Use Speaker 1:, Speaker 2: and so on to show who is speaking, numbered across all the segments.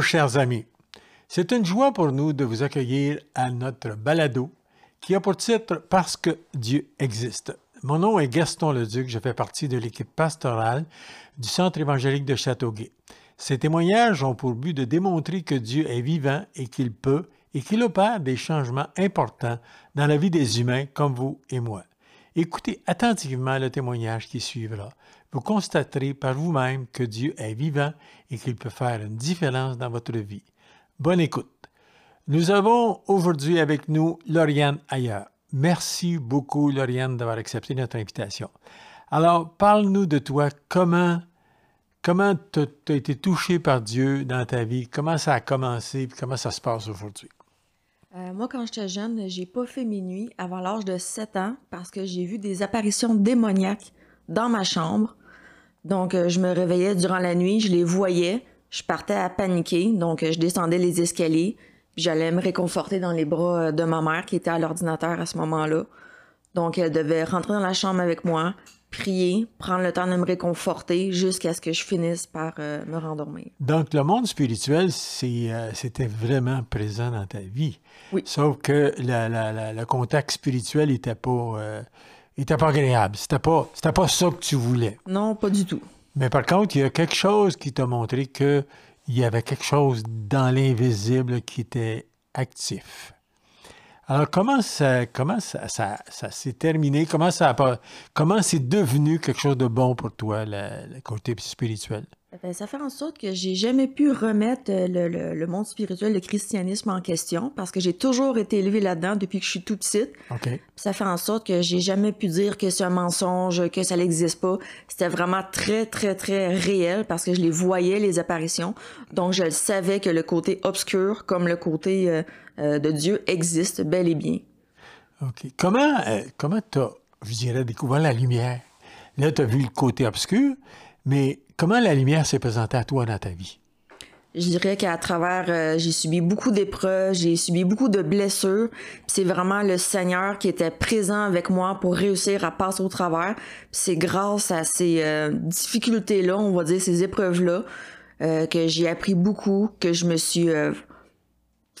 Speaker 1: Chers amis. C'est une joie pour nous de vous accueillir à notre balado qui a pour titre Parce que Dieu existe. Mon nom est Gaston Leduc, je fais partie de l'équipe pastorale du Centre évangélique de Châteauguay. Ces témoignages ont pour but de démontrer que Dieu est vivant et qu'il peut et qu'il opère des changements importants dans la vie des humains comme vous et moi. Écoutez attentivement le témoignage qui suivra. Vous constaterez par vous-même que Dieu est vivant et qu'il peut faire une différence dans votre vie. Bonne écoute. Nous avons aujourd'hui avec nous Lauriane Ayer. Merci beaucoup, Lauriane, d'avoir accepté notre invitation. Alors, parle-nous de toi. Comment comment tu as été touché par Dieu dans ta vie? Comment ça a commencé et comment ça se passe aujourd'hui?
Speaker 2: Euh, moi, quand j'étais jeune, j'ai pas fait mes nuits avant l'âge de 7 ans parce que j'ai vu des apparitions démoniaques dans ma chambre. Donc, euh, je me réveillais durant la nuit, je les voyais, je partais à paniquer, donc euh, je descendais les escaliers, puis j'allais me réconforter dans les bras de ma mère qui était à l'ordinateur à ce moment-là. Donc, elle devait rentrer dans la chambre avec moi, prier, prendre le temps de me réconforter jusqu'à ce que je finisse par me rendormir.
Speaker 1: Donc, le monde spirituel, c'était vraiment présent dans ta vie.
Speaker 2: Oui.
Speaker 1: Sauf que le contact spirituel n'était pas, euh, était pas agréable. C'était pas, c'était pas ça que tu voulais.
Speaker 2: Non, pas du tout.
Speaker 1: Mais par contre, il y a quelque chose qui t'a montré qu'il y avait quelque chose dans l'invisible qui était actif. Alors, comment ça, comment ça, ça, s'est terminé? Comment ça comment c'est devenu quelque chose de bon pour toi, le côté spirituel?
Speaker 2: Eh ben, ça fait en sorte que j'ai jamais pu remettre euh, le, monde spirituel, le christianisme en question, parce que j'ai toujours été élevé là-dedans depuis que je suis toute petite. Ça fait en sorte que j'ai jamais pu dire que c'est un mensonge, que ça n'existe pas. C'était vraiment très, très, très réel parce que je les voyais, les apparitions. Donc, je savais que le côté obscur, comme le côté euh, euh, de Dieu, existe bel et bien.
Speaker 1: OK. Comment comment tu as, je dirais, découvert la lumière? Là, tu as vu le côté obscur, mais comment la lumière s'est présentée à toi dans ta vie?
Speaker 2: Je dirais qu'à travers, euh, j'ai subi beaucoup d'épreuves, j'ai subi beaucoup de blessures. C'est vraiment le Seigneur qui était présent avec moi pour réussir à passer au travers. C'est grâce à ces euh, difficultés-là, on va dire ces épreuves-là, euh, que j'ai appris beaucoup, que je me suis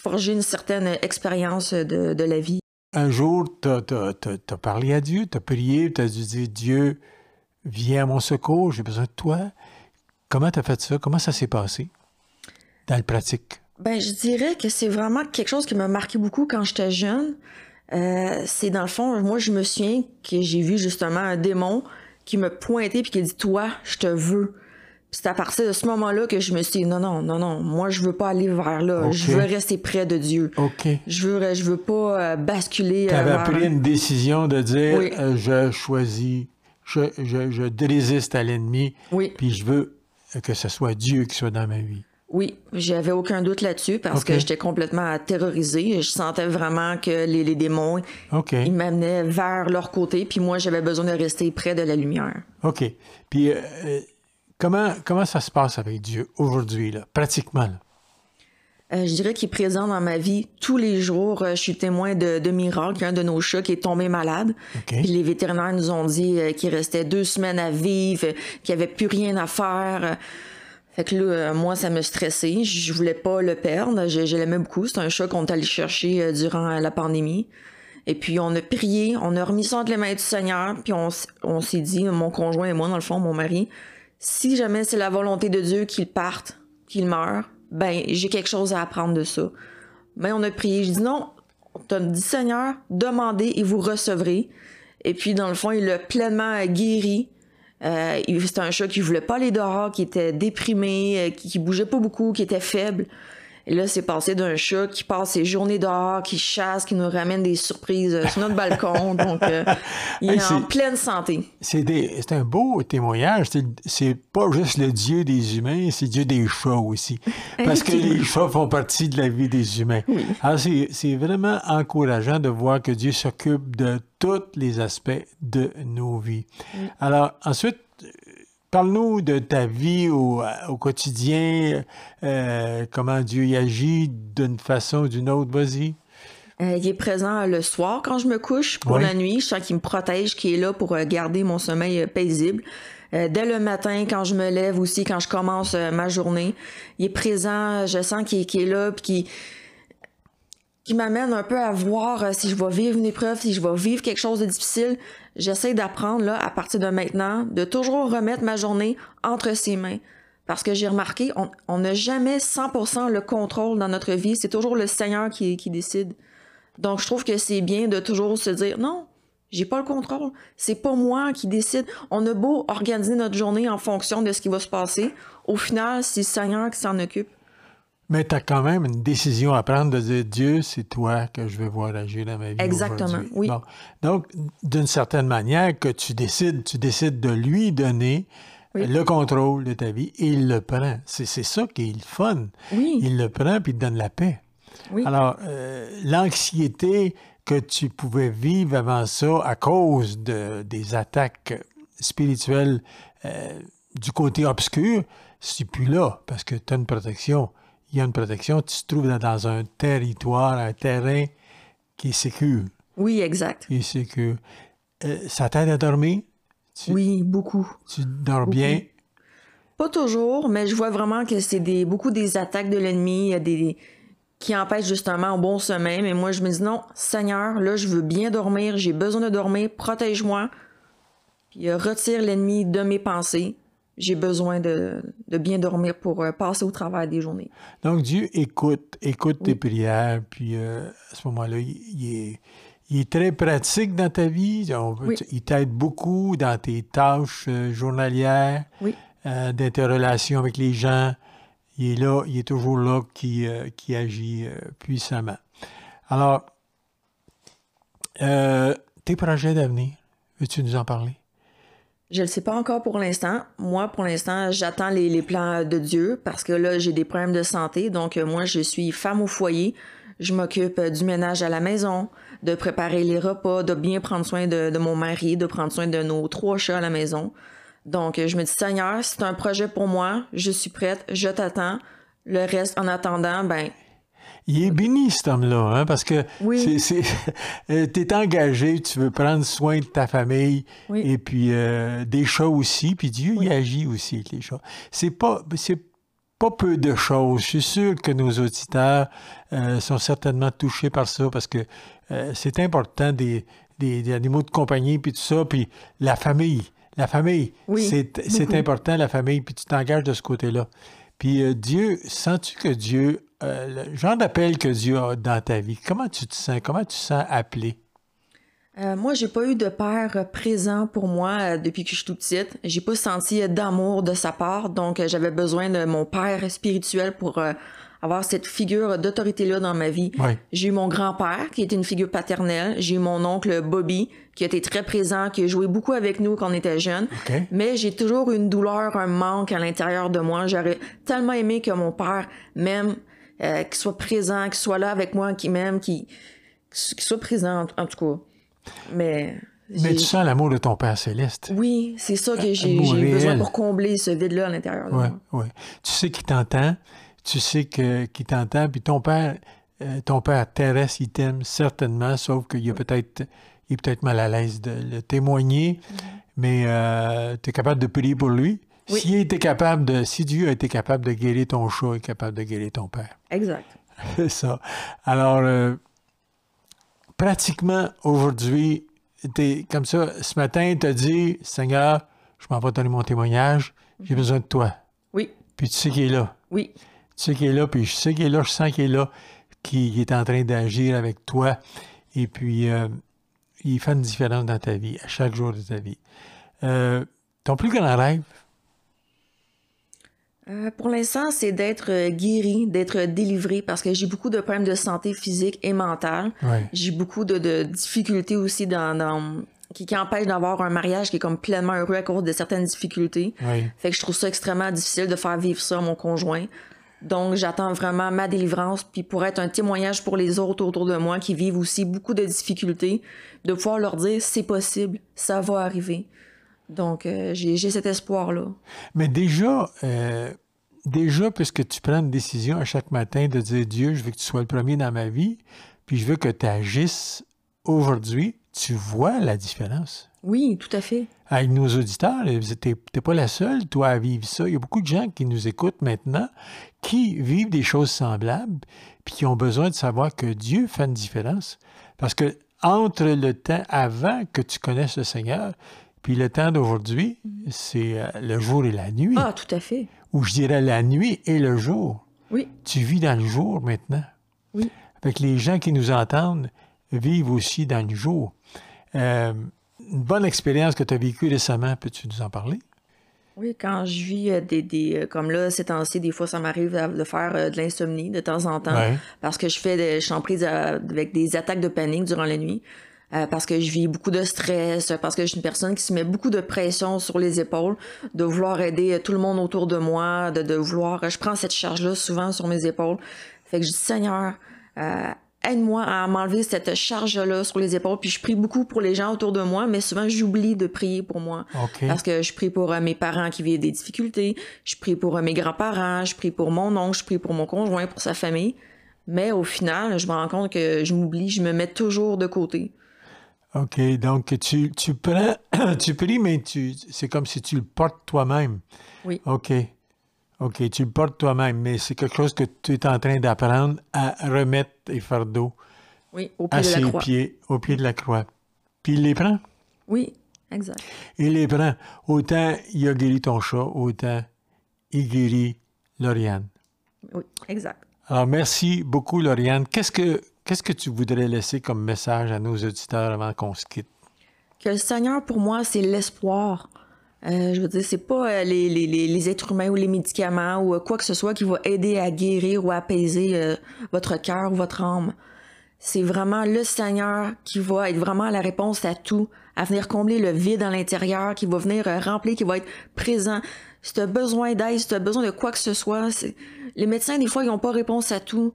Speaker 2: forgé une certaine expérience de, de, la vie.
Speaker 1: Un jour, tu as, parlé à Dieu, tu as prié, tu as dit Dieu, viens à mon secours, j'ai besoin de toi. Comment tu as fait ça? Comment ça s'est passé dans le pratique?
Speaker 2: Ben, je dirais que c'est vraiment quelque chose qui m'a marqué beaucoup quand j'étais jeune. Euh, c'est dans le fond, moi, je me souviens que j'ai vu justement un démon qui me pointait puis qui a dit Toi, je te veux. C'est à partir de ce moment-là que je me suis dit non, non, non, non, moi je veux pas aller vers là. Je veux rester près de Dieu.
Speaker 1: OK.
Speaker 2: Je veux, je veux pas euh, basculer.
Speaker 1: Tu avais euh, pris une décision de dire je choisis je, je, résiste à l'ennemi,
Speaker 2: oui.
Speaker 1: puis je veux que ce soit Dieu qui soit dans ma vie.
Speaker 2: Oui, j'avais aucun doute là-dessus parce que j'étais complètement terrorisée. Je sentais vraiment que les, les démons, ils m'amenaient vers leur côté, puis moi, j'avais besoin de rester près de la lumière.
Speaker 1: OK. Puis, euh, euh, comment, comment ça se passe avec Dieu aujourd'hui, là, pratiquement? Là?
Speaker 2: Euh, je dirais qu'il est présent dans ma vie tous les jours. Euh, je suis témoin de, de Miracle, un de nos chats qui est tombé malade. les vétérinaires nous ont dit euh, qu'il restait deux semaines à vivre, qu'il n'y avait plus rien à faire. Fait que là, moi, ça me stressait. Je voulais pas le perdre. Je, l'aimais beaucoup. C'est un chat qu'on est allé chercher durant la pandémie. Et puis, on a prié, on a remis ça entre les mains du Seigneur, puis on, on s'est dit, mon conjoint et moi, dans le fond, mon mari, si jamais c'est la volonté de Dieu qu'il parte, qu'il meure, ben j'ai quelque chose à apprendre de ça. Mais ben, on a prié, je dis non, on dit Seigneur, demandez et vous recevrez. Et puis dans le fond, il l'a pleinement guéri. Euh, C'était un chat qui voulait pas aller dehors, qui était déprimé, euh, qui, qui bougeait pas beaucoup, qui était faible. Et là, c'est passé d'un chat qui passe ses journées dehors, qui chasse, qui nous ramène des surprises euh, sur notre balcon. Donc, euh, il est, en pleine santé.
Speaker 1: C'est un beau témoignage. C'est pas juste le Dieu des humains, c'est Dieu des chats aussi. Parce que les chats font partie de la vie des humains. Alors, c'est vraiment encourageant de voir que Dieu s'occupe de tous les aspects de nos vies. Alors, ensuite, Parle-nous de ta vie au, quotidien, euh, comment Dieu y agit d'une façon ou d'une autre? Vas-y.
Speaker 2: Euh, il est présent le soir quand je me couche pour la nuit. Je sens qu'il me protège, qu'il est là pour euh, garder mon sommeil paisible. euh, dès le matin, quand je me lève aussi, quand je commence euh, ma journée. Il est présent, je sens qu'il est là, puis qu'il qui m'amène un peu à voir euh, si je vais vivre une épreuve, si je vais vivre quelque chose de difficile. J'essaie d'apprendre, là, à partir de maintenant, de toujours remettre ma journée entre ses mains. Parce que j'ai remarqué, on n'a jamais 100% le contrôle dans notre vie. C'est toujours le Seigneur qui, décide. Donc, je trouve que c'est bien de toujours se dire, non, j'ai pas le contrôle. C'est pas moi qui décide. On a beau organiser notre journée en fonction de ce qui va se passer. Au final, c'est le Seigneur qui s'en occupe.
Speaker 1: Mais tu as quand même une décision à prendre de dire Dieu, c'est toi que je vais voir agir dans ma vie.
Speaker 2: Exactement, oui.
Speaker 1: Donc, d'une certaine manière, que tu décides, tu décides de lui donner le contrôle de ta vie et il le prend. C'est ça qui est le fun.
Speaker 2: Oui.
Speaker 1: Il le prend puis il te donne la paix.
Speaker 2: Oui.
Speaker 1: Alors, euh, l'anxiété que tu pouvais vivre avant ça à cause de, des attaques spirituelles euh, du côté obscur, c'est plus là parce que tu as une protection il y a une protection, tu te trouves dans un territoire, un terrain qui est sécur.
Speaker 2: Oui, exact.
Speaker 1: Qui est sécur. Euh, ça t'aide à dormir?
Speaker 2: oui, beaucoup.
Speaker 1: Tu dors bien?
Speaker 2: Pas toujours, mais je vois vraiment que c'est des, beaucoup des attaques de l'ennemi des, qui empêchent justement un bon sommeil. Mais moi, je me dis non, Seigneur, là, je veux bien dormir, j'ai besoin de dormir, protège-moi. Puis euh, retire l'ennemi de mes pensées j'ai besoin de, bien dormir pour euh, passer au travail des journées.
Speaker 1: Donc Dieu écoute, écoute tes prières, puis euh, à ce moment-là, il, est, très pratique dans ta vie. Il t'aide beaucoup dans tes tâches euh, journalières, dans tes relations avec les gens. Il est là, il est toujours là qui, qui agit puissamment. Alors, tes projets d'avenir, veux-tu nous en parler?
Speaker 2: Je ne sais pas encore pour l'instant. Moi, pour l'instant, j'attends les, plans de Dieu parce que là, j'ai des problèmes de santé. Donc, euh, moi, je suis femme au foyer. Je m'occupe euh, du ménage à la maison, de préparer les repas, de bien prendre soin de, mon mari, de prendre soin de nos trois chats à la maison. Donc, euh, je me dis, Seigneur, c'est un projet pour moi. Je suis prête. Je t'attends. Le reste, en attendant, ben,
Speaker 1: il est béni, cet homme-là, hein, parce que
Speaker 2: oui.
Speaker 1: Euh, tu es engagé, tu veux prendre soin de ta famille et puis euh, des chats aussi, puis Dieu il agit aussi avec les chats. C'est pas c'est pas peu de choses. Je suis sûr que nos auditeurs euh, sont certainement touchés par ça parce que c'est important des, des, animaux de compagnie puis tout ça, puis la famille. La famille, c'est important, la famille, puis tu t'engages de ce côté-là. Puis Dieu, sens-tu que Dieu euh, le genre d'appel que Dieu a dans ta vie, comment tu te sens? Comment tu te sens appelé?
Speaker 2: Euh, moi, j'ai pas eu de père présent pour moi euh, depuis que je suis toute petite. J'ai pas senti d'amour de sa part, donc j'avais besoin de mon père spirituel pour avoir cette figure d'autorité-là dans ma vie. J'ai eu mon grand-père, qui était une figure paternelle. J'ai eu mon oncle Bobby, qui été très présent, qui a joué beaucoup avec nous quand on était jeunes. Mais j'ai toujours une douleur, un manque à l'intérieur de moi. J'aurais tellement aimé que mon père m'aime euh, qu'il soit présent, qu'il soit là avec moi, qu'il m'aime, qu'il soit présent, en, tout cas. Mais.
Speaker 1: Mais tu sens l'amour de ton Père céleste.
Speaker 2: Oui, c'est ça que j'ai besoin pour combler ce vide-là à l'intérieur de
Speaker 1: moi. Oui, Tu sais qu'il t'entend, tu sais qu'il t'entend, puis ton Père, euh, ton Père terrestre, il t'aime certainement, sauf qu'il est peut-être il est peut-être mal à l'aise de le témoigner, mm-hmm. mais euh, tu es capable de prier pour lui. Si, était capable de, si Dieu a été capable de guérir ton chat, il est capable de guérir ton père.
Speaker 2: Exact.
Speaker 1: C'est ça. Alors, euh, pratiquement aujourd'hui, comme ça, ce matin, tu as dit, Seigneur, je m'en vais donner mon témoignage, j'ai besoin de toi.
Speaker 2: Oui.
Speaker 1: Puis tu sais qu'il est là.
Speaker 2: Oui.
Speaker 1: Tu sais qu'il est là, puis je sais qu'il est là, je sens qu'il est là, qu'il est en train d'agir avec toi. Et puis, euh, il fait une différence dans ta vie, à chaque jour de ta vie. Euh, ton plus grand rêve,
Speaker 2: euh, pour l'instant, c'est d'être guéri, d'être délivré, parce que j'ai beaucoup de problèmes de santé physique et mentale. J'ai beaucoup de, difficultés aussi dans, qui, qui empêchent d'avoir un mariage qui est comme pleinement heureux à cause de certaines difficultés. Fait que je trouve ça extrêmement difficile de faire vivre ça à mon conjoint. Donc, j'attends vraiment ma délivrance, puis pour être un témoignage pour les autres autour de moi qui vivent aussi beaucoup de difficultés, de pouvoir leur dire c'est possible, ça va arriver. Donc, euh, j'ai cet espoir-là.
Speaker 1: Mais déjà, euh, déjà, puisque tu prends une décision à chaque matin de dire Dieu, je veux que tu sois le premier dans ma vie, puis je veux que tu agisses aujourd'hui, tu vois la différence.
Speaker 2: Oui, tout à fait.
Speaker 1: Avec nos auditeurs, tu n'es pas la seule, toi, à vivre ça. Il y a beaucoup de gens qui nous écoutent maintenant qui vivent des choses semblables puis qui ont besoin de savoir que Dieu fait une différence. Parce que entre le temps avant que tu connaisses le Seigneur, puis le temps d'aujourd'hui, c'est euh, le jour et la nuit.
Speaker 2: Ah, tout à fait.
Speaker 1: Ou je dirais la nuit et le jour.
Speaker 2: Oui.
Speaker 1: Tu vis dans le jour maintenant.
Speaker 2: Oui.
Speaker 1: Avec les gens qui nous entendent vivent aussi dans le jour. Euh, une bonne expérience que tu as vécue récemment, peux-tu nous en parler?
Speaker 2: Oui, quand je vis euh, des, des comme là, ces temps-ci, des fois, ça m'arrive de faire de l'insomnie de temps en temps. Parce que je fais des, je suis en prise avec des attaques de panique durant la nuit. Euh, parce que je vis beaucoup de stress, parce que je suis une personne qui se met beaucoup de pression sur les épaules, de vouloir aider tout le monde autour de moi, de, de vouloir... Je prends cette charge-là souvent sur mes épaules. Fait que je dis, Seigneur, euh, aide-moi à m'enlever cette charge-là sur les épaules. Puis je prie beaucoup pour les gens autour de moi, mais souvent j'oublie de prier pour moi. Parce que je prie pour euh, mes parents qui vivent des difficultés, je prie pour mes grands-parents, je prie pour mon oncle, je prie pour mon conjoint, pour sa famille. Mais au final, je me rends compte que je m'oublie, je me mets toujours de côté.
Speaker 1: OK, donc tu, tu prends, tu pries, mais tu, c'est comme si tu le portes toi-même.
Speaker 2: Oui.
Speaker 1: OK. OK, tu le portes toi-même, mais c'est quelque chose que tu es en train d'apprendre à remettre tes fardeaux
Speaker 2: oui, au pied
Speaker 1: à
Speaker 2: de la
Speaker 1: ses
Speaker 2: croix.
Speaker 1: pieds, au pied de la croix. Puis il les prend?
Speaker 2: Oui, exact.
Speaker 1: Il les prend. Autant il a guéri ton chat, autant il guérit Lauriane.
Speaker 2: Oui, exact.
Speaker 1: Alors, merci beaucoup, Lauriane. Qu'est-ce que Qu'est-ce que tu voudrais laisser comme message à nos auditeurs avant qu'on se quitte?
Speaker 2: Que le Seigneur, pour moi, c'est l'espoir. Euh, je veux dire, c'est pas euh, les, les, les, êtres humains ou les médicaments ou euh, quoi que ce soit qui va aider à guérir ou à apaiser votre cœur ou votre âme. C'est vraiment le Seigneur qui va être vraiment la réponse à tout, à venir combler le vide à l'intérieur, qui va venir remplir, qui va être présent. Si tu as besoin d'aide, si tu as besoin de quoi que ce soit, les médecins, des fois, ils n'ont pas réponse à tout.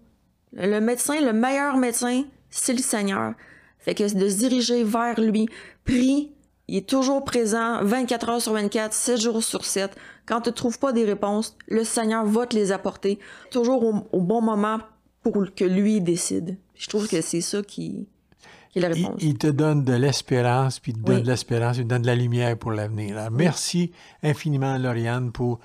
Speaker 2: Le médecin, le meilleur médecin, c'est le Seigneur. Fait que de se diriger vers lui, prie, il est toujours présent 24 heures sur 24, 7 jours sur 7. Quand tu ne trouves pas des réponses, le Seigneur va te les apporter, toujours au, bon moment pour que lui décide. Je trouve que c'est ça qui, est la réponse.
Speaker 1: Il, te donne de l'espérance, puis il te donne de l'espérance, il te donne de la lumière pour l'avenir. Merci infiniment, Lauriane, pour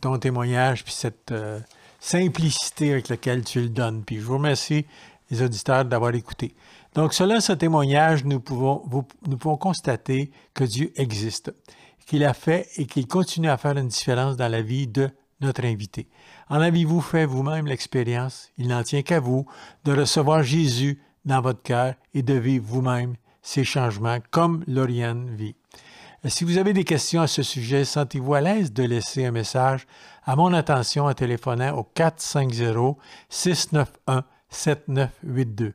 Speaker 1: ton témoignage, puis cette... Euh, simplicité avec laquelle tu le donnes. Puis je vous remercie, les auditeurs, d'avoir écouté. Donc, selon ce témoignage, nous pouvons, constater que Dieu existe, qu'il a fait et qu'il continue à faire une différence dans la vie de notre invité. En avez-vous fait vous-même l'expérience, il n'en tient qu'à vous, de recevoir Jésus dans votre cœur et de vivre vous-même ces changements comme Lauriane vit. Si vous avez des questions à ce sujet, sentez-vous à l'aise de laisser un message à mon attention en téléphonant au 450-691-7982.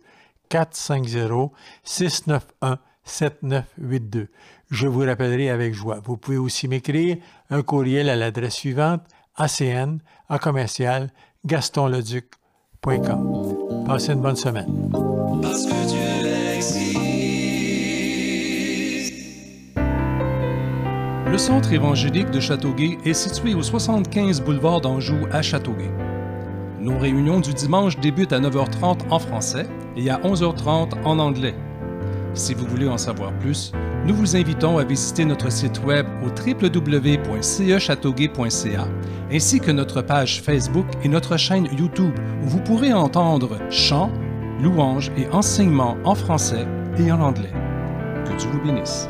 Speaker 1: 450-691-7982. Je vous rappellerai avec joie. Vous pouvez aussi m'écrire un courriel à l'adresse suivante acn à commercial gastonleduc.com. Passez une bonne semaine. Parce que Dieu
Speaker 3: Le centre évangélique de Châteauguay est situé au 75 boulevard d'Anjou à Châteauguay. Nos réunions du dimanche débutent à 9h30 en français et à 11h30 en anglais. Si vous voulez en savoir plus, nous vous invitons à visiter notre site web au www.cechâteauguay.ca ainsi que notre page Facebook et notre chaîne YouTube où vous pourrez entendre chants, louanges et enseignements en français et en anglais. Que Dieu vous bénisse.